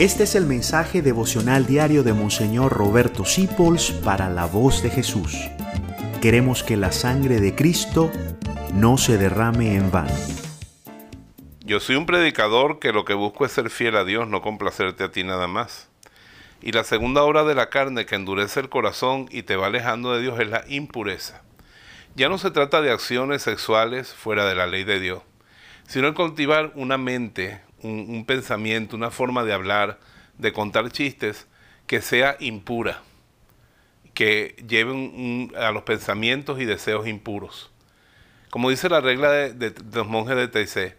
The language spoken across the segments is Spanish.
Este es el mensaje devocional diario de Monseñor Roberto Sipols para la voz de Jesús. Queremos que la sangre de Cristo no se derrame en vano. Yo soy un predicador que lo que busco es ser fiel a Dios, no complacerte a ti nada más. Y la segunda obra de la carne que endurece el corazón y te va alejando de Dios es la impureza. Ya no se trata de acciones sexuales fuera de la ley de Dios, sino el cultivar una mente, un, pensamiento, una forma de hablar, de contar chistes que sea impura, que lleve a los pensamientos y deseos impuros. Como dice la regla de, los monjes de TC,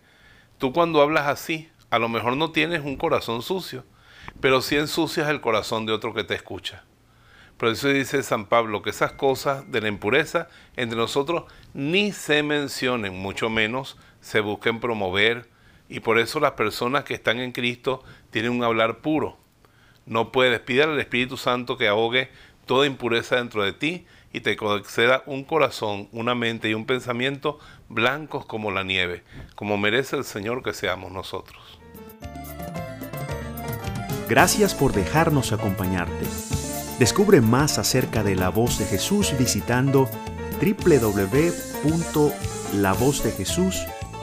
tú cuando hablas así, a lo mejor no tienes un corazón sucio, pero sí ensucias el corazón de otro que te escucha. Por eso dice San Pablo que esas cosas de la impureza entre nosotros ni se mencionen, mucho menos se busquen promover, y por eso las personas que están en Cristo tienen un hablar puro. No puedes pedir al Espíritu Santo que ahogue toda impureza dentro de ti y te conceda un corazón, una mente y un pensamiento blancos como la nieve, como merece el Señor que seamos nosotros. Gracias por dejarnos acompañarte. Descubre más acerca de la voz de Jesús visitando www.lavozdejesús.com